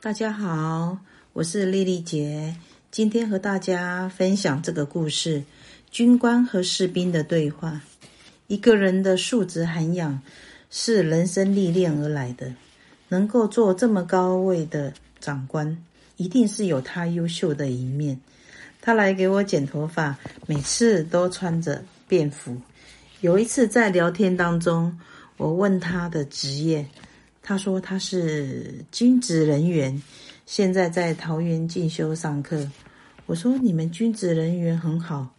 大家好，我是丽丽姐，今天和大家分享这个故事：军官和士兵的对话。一个人的素质涵养是人生历练而来的，能够做这么高位的长官，一定是有他优秀的一面。他来给我剪头发，每次都穿着便服。有一次在聊天当中，我问他的职业。他说他是军职人员，现在在桃园进修上课。我说你们军职人员很好，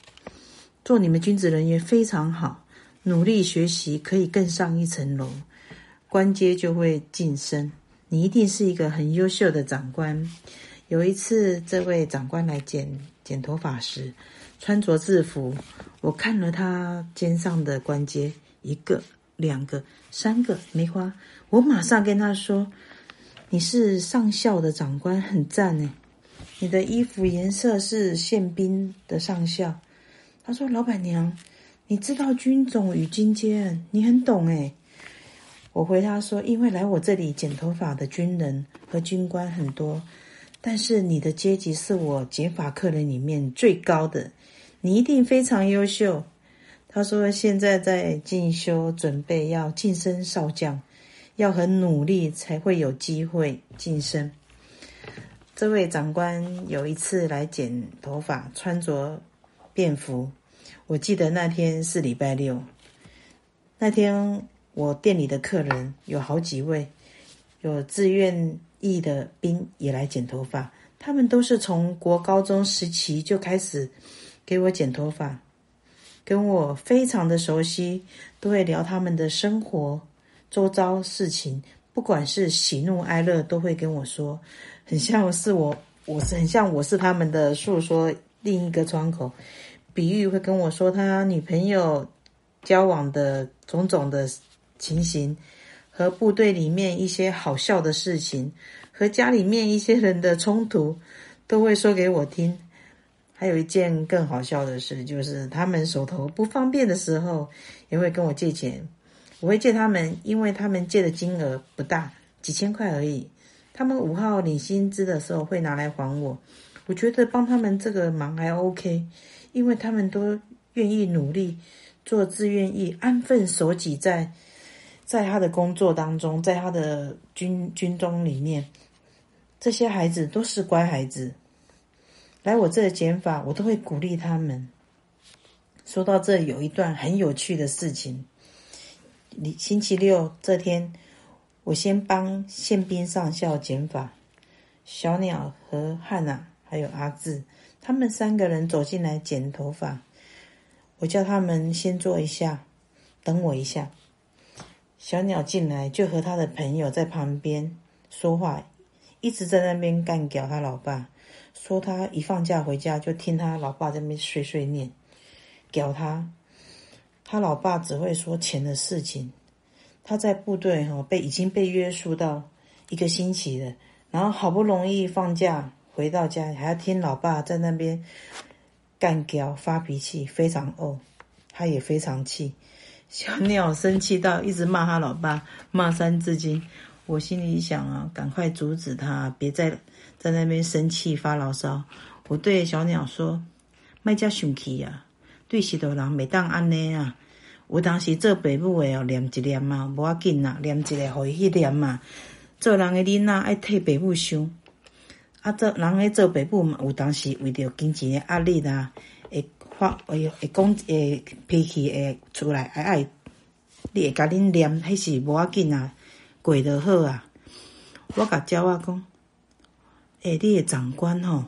做你们军职人员非常好，努力学习可以更上一层楼，官阶就会晋升。你一定是一个很优秀的长官。有一次，这位长官来剪剪头发时，穿着制服，我看了他肩上的官阶，一个。两个、三个梅花，我马上跟他说：“你是上校的长官，很赞呢。你的衣服颜色是宪兵的上校。”他说：“老板娘，你知道军种与军阶，你很懂诶。”我回答说：“因为来我这里剪头发的军人和军官很多，但是你的阶级是我剪发客人里面最高的，你一定非常优秀。”他说：“现在在进修，准备要晋升少将，要很努力才会有机会晋升。”这位长官有一次来剪头发，穿着便服。我记得那天是礼拜六。那天我店里的客人有好几位，有自愿役的兵也来剪头发。他们都是从国高中时期就开始给我剪头发。跟我非常的熟悉，都会聊他们的生活、周遭事情，不管是喜怒哀乐，都会跟我说，很像是我，我是很像我是他们的诉说另一个窗口。比喻会跟我说他女朋友交往的种种的情形，和部队里面一些好笑的事情，和家里面一些人的冲突，都会说给我听。还有一件更好笑的事，就是他们手头不方便的时候，也会跟我借钱。我会借他们，因为他们借的金额不大，几千块而已。他们五号领薪资的时候会拿来还我。我觉得帮他们这个忙还 OK，因为他们都愿意努力做志愿役，安分守己在在他的工作当中，在他的军军中里面，这些孩子都是乖孩子。来我这剪发，我都会鼓励他们。说到这，有一段很有趣的事情。你星期六这天，我先帮宪兵上校剪发，小鸟和汉娜还有阿志，他们三个人走进来剪头发。我叫他们先坐一下，等我一下。小鸟进来就和他的朋友在旁边说话，一直在那边干譙他老爸。说他一放假回家就听他老爸在那边碎碎念，屌他。他老爸只会说钱的事情。他在部队哈被已经被约束到一个星期了，然后好不容易放假回到家，还要听老爸在那边干屌发脾气，非常怄。他也非常气，小鸟生气到一直骂他老爸，骂三字经。我心里想啊，赶快阻止他，别再在那边生气发牢骚。我对小鸟说：“卖家生气啊，对许多人每当安尼啊，有当时做爸母的哦，念一念嘛，无要紧呐，念一个互伊去念嘛。做人的囡仔爱替爸母想，啊，做人诶做爸母嘛，有当时为着经济的压力啊，会发会会讲诶脾气会出来，爱爱你会甲恁念，迄是无要紧啊。”过得好啊！我甲鸟仔讲，哎、欸，你的长官吼，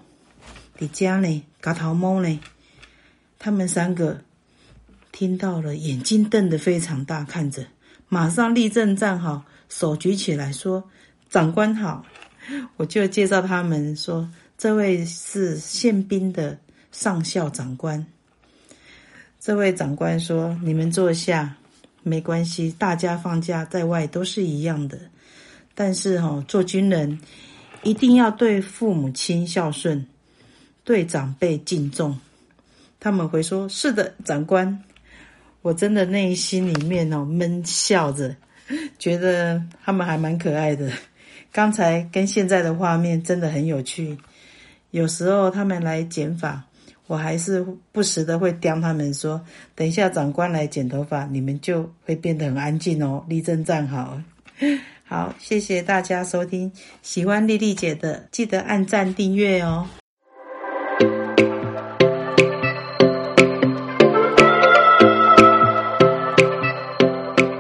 伫遮呢，夹头猫呢？他们三个听到了，眼睛瞪得非常大，看着，马上立正站好，手举起来说：“长官好！” 我就介绍他们说：“这位是宪兵的上校长官。”这位长官说：“你们坐下。”没关系，大家放假在外都是一样的。但是哈，做军人一定要对父母亲孝顺，对长辈敬重。他们会说：“是的，长官。”我真的内心里面哦闷笑着，觉得他们还蛮可爱的。刚才跟现在的画面真的很有趣。有时候他们来剪发，我还是不时的会刁他们说：“等一下长官来剪头发，你们就会变得很安静哦，立正站好。”好，谢谢大家收听。喜欢丽丽姐的，记得按赞订阅哦。